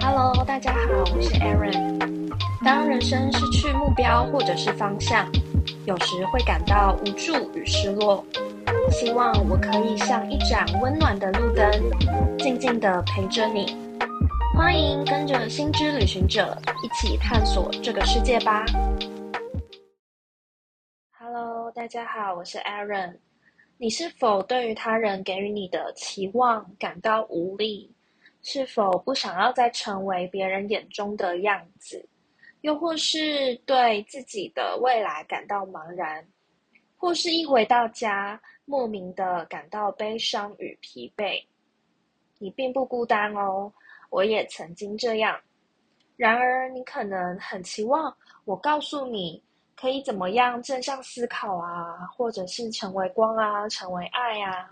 Hello，大家好，我是 Aaron。当人生失去目标或者是方向，有时会感到无助与失落。希望我可以像一盏温暖的路灯，静静的陪着你。欢迎跟着心之旅行者一起探索这个世界吧。大家好，我是 Aaron。你是否对于他人给予你的期望感到无力？是否不想要再成为别人眼中的样子？又或是对自己的未来感到茫然？或是一回到家，莫名的感到悲伤与疲惫？你并不孤单哦。我也曾经这样，然而你可能很期望我告诉你可以怎么样正向思考啊，或者是成为光啊，成为爱啊。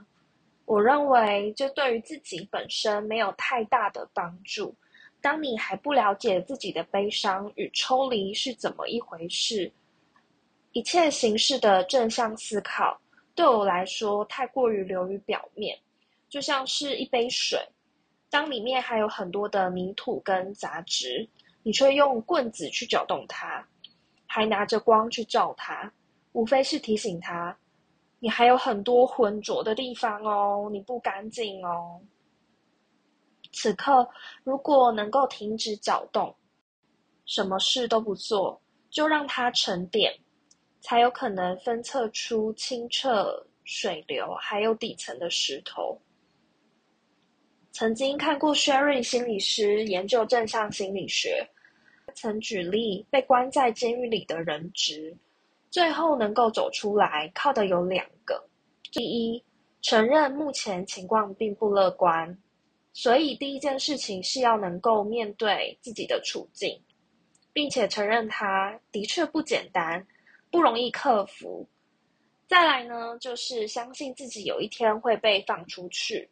我认为这对于自己本身没有太大的帮助。当你还不了解自己的悲伤与抽离是怎么一回事，一切形式的正向思考对我来说太过于流于表面，就像是一杯水。当里面还有很多的泥土跟杂质，你却用棍子去搅动它，还拿着光去照它，无非是提醒他，你还有很多浑浊的地方哦，你不干净哦。此刻，如果能够停止搅动，什么事都不做，就让它沉淀，才有可能分测出清澈水流，还有底层的石头。曾经看过 Sherry 心理师研究正向心理学，曾举例被关在监狱里的人质，最后能够走出来，靠的有两个：第一，承认目前情况并不乐观，所以第一件事情是要能够面对自己的处境，并且承认它的确不简单，不容易克服。再来呢，就是相信自己有一天会被放出去。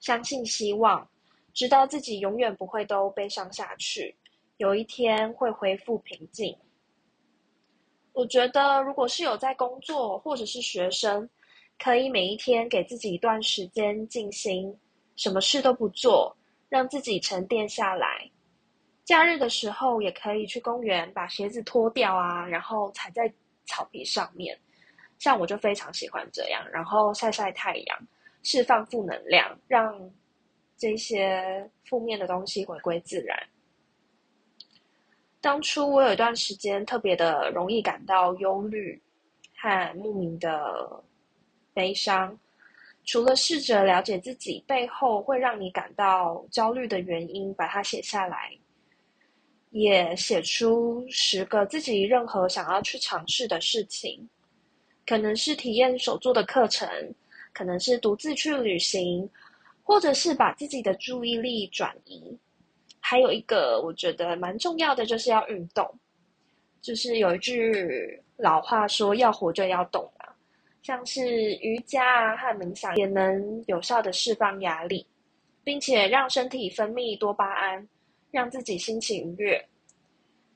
相信希望，知道自己永远不会都悲伤下去，有一天会恢复平静。我觉得，如果是有在工作或者是学生，可以每一天给自己一段时间静心，什么事都不做，让自己沉淀下来。假日的时候，也可以去公园把鞋子脱掉啊，然后踩在草皮上面。像我就非常喜欢这样，然后晒晒太阳。释放负能量，让这些负面的东西回归自然。当初我有一段时间特别的容易感到忧虑和莫名的悲伤，除了试着了解自己背后会让你感到焦虑的原因，把它写下来，也写出十个自己任何想要去尝试的事情，可能是体验手做的课程。可能是独自去旅行，或者是把自己的注意力转移。还有一个我觉得蛮重要的，就是要运动。就是有一句老话说：“要活着要动啊。”像是瑜伽啊和冥想，也能有效的释放压力，并且让身体分泌多巴胺，让自己心情愉悦。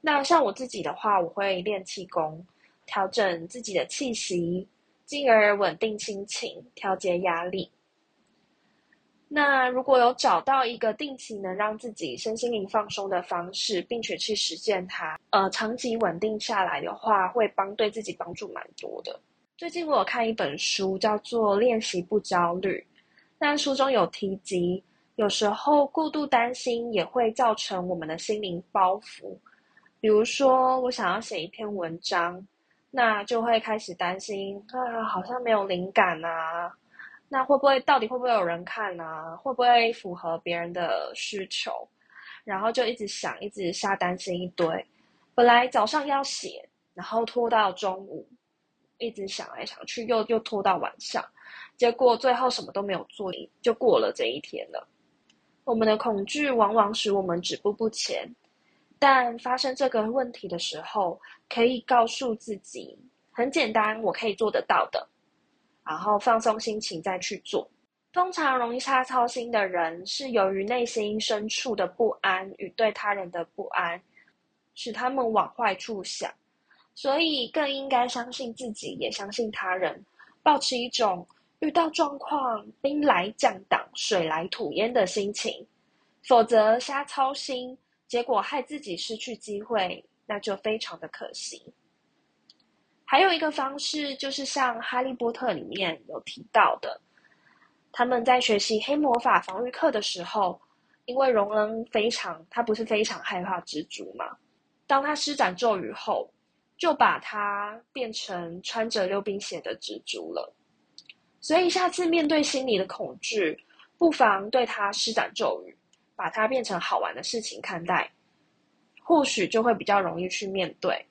那像我自己的话，我会练气功，调整自己的气息。进而稳定心情，调节压力。那如果有找到一个定期能让自己身心灵放松的方式，并且去实践它，呃，长期稳定下来的话，会帮对自己帮助蛮多的。最近我有看一本书，叫做《练习不焦虑》，那书中有提及，有时候过度担心也会造成我们的心灵包袱。比如说，我想要写一篇文章。那就会开始担心啊，好像没有灵感啊。那会不会到底会不会有人看啊？会不会符合别人的需求？然后就一直想，一直瞎担心一堆。本来早上要写，然后拖到中午，一直想来想去，又又拖到晚上，结果最后什么都没有做，就过了这一天了。我们的恐惧往往使我们止步不前。但发生这个问题的时候，可以告诉自己很简单，我可以做得到的，然后放松心情再去做。通常容易瞎操心的人，是由于内心深处的不安与对他人的不安，使他们往坏处想，所以更应该相信自己，也相信他人，保持一种遇到状况兵来将挡、水来土掩的心情。否则瞎操心，结果害自己失去机会，那就非常的可惜。还有一个方式，就是像《哈利波特》里面有提到的，他们在学习黑魔法防御课的时候，因为荣恩非常，他不是非常害怕蜘蛛嘛？当他施展咒语后，就把它变成穿着溜冰鞋的蜘蛛了。所以下次面对心里的恐惧，不妨对他施展咒语。把它变成好玩的事情看待，或许就会比较容易去面对。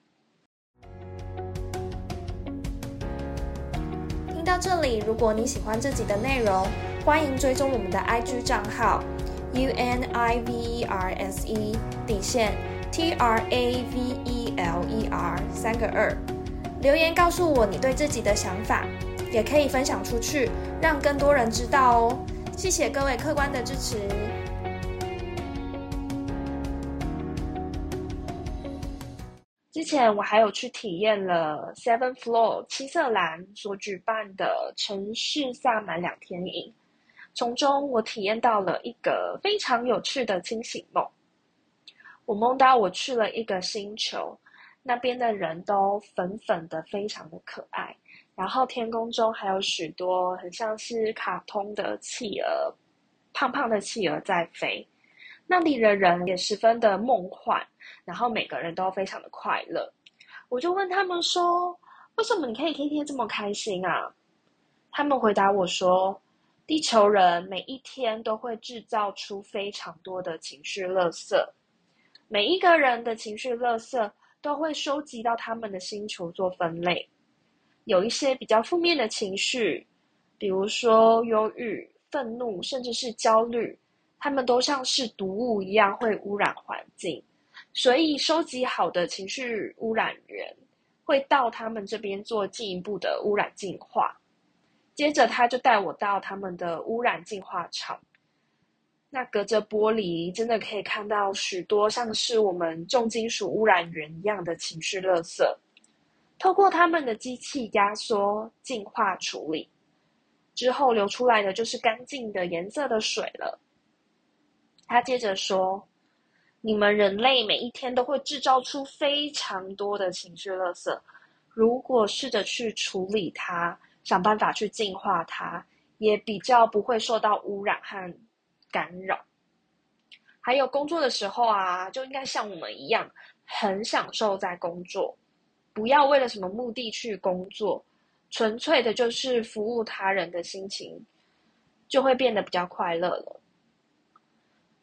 到这里，如果你喜欢这集的内容，欢迎追踪我们的 IG 账号 U N I V E R S E 底线 T R A V E L E R 三个二，留言告诉我你对自己的想法，也可以分享出去，让更多人知道哦。谢谢各位客官的支持。前我还有去体验了 Seven Floor 七色蓝所举办的城市萨满两天营，从中我体验到了一个非常有趣的清醒梦。我梦到我去了一个星球，那边的人都粉粉的，非常的可爱。然后天空中还有许多很像是卡通的企鹅，胖胖的企鹅在飞。那里的人也十分的梦幻，然后每个人都非常的快乐。我就问他们说：“为什么你可以天天这么开心啊？”他们回答我说：“地球人每一天都会制造出非常多的情绪垃圾，每一个人的情绪垃圾都会收集到他们的星球做分类。有一些比较负面的情绪，比如说忧郁、愤怒，甚至是焦虑。”他们都像是毒物一样会污染环境，所以收集好的情绪污染源会到他们这边做进一步的污染净化。接着他就带我到他们的污染净化厂，那隔着玻璃真的可以看到许多像是我们重金属污染源一样的情绪垃圾，透过他们的机器压缩、净化、处理之后流出来的就是干净的颜色的水了。他接着说：“你们人类每一天都会制造出非常多的情绪垃圾，如果试着去处理它，想办法去净化它，也比较不会受到污染和干扰。还有工作的时候啊，就应该像我们一样，很享受在工作，不要为了什么目的去工作，纯粹的就是服务他人的心情，就会变得比较快乐了。”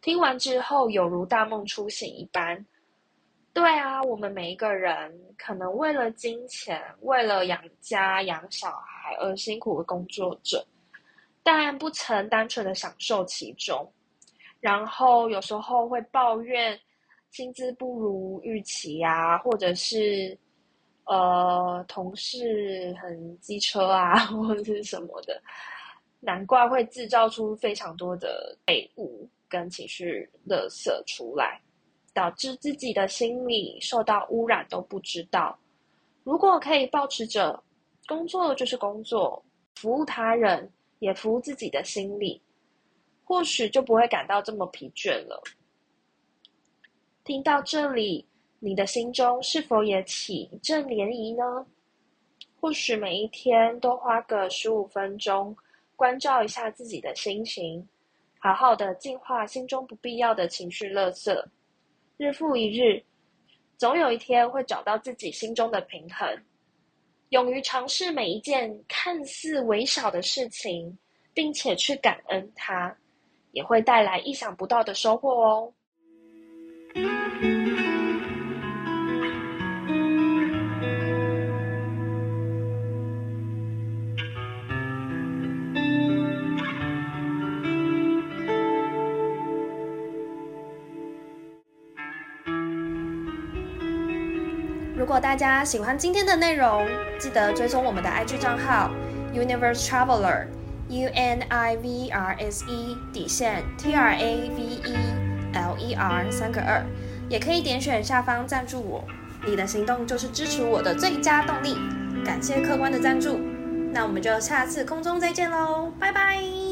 听完之后，有如大梦初醒一般。对啊，我们每一个人可能为了金钱、为了养家养小孩而辛苦的工作者，但不曾单纯的享受其中。然后有时候会抱怨薪资不如预期啊，或者是呃同事很机车啊，或者是什么的。难怪会制造出非常多的废物。跟情绪垃圾出来，导致自己的心理受到污染都不知道。如果可以保持着工作就是工作，服务他人也服务自己的心理，或许就不会感到这么疲倦了。听到这里，你的心中是否也起一阵涟漪呢？或许每一天都花个十五分钟，关照一下自己的心情。好好的净化心中不必要的情绪垃圾，日复一日，总有一天会找到自己心中的平衡。勇于尝试每一件看似微小的事情，并且去感恩它，也会带来意想不到的收获哦。如果大家喜欢今天的内容，记得追踪我们的 IG 账号 Universe Traveler U N I V R S E 底线 T R A V E L E R 三个二，也可以点选下方赞助我。你的行动就是支持我的最佳动力。感谢客官的赞助，那我们就下次空中再见喽，拜拜。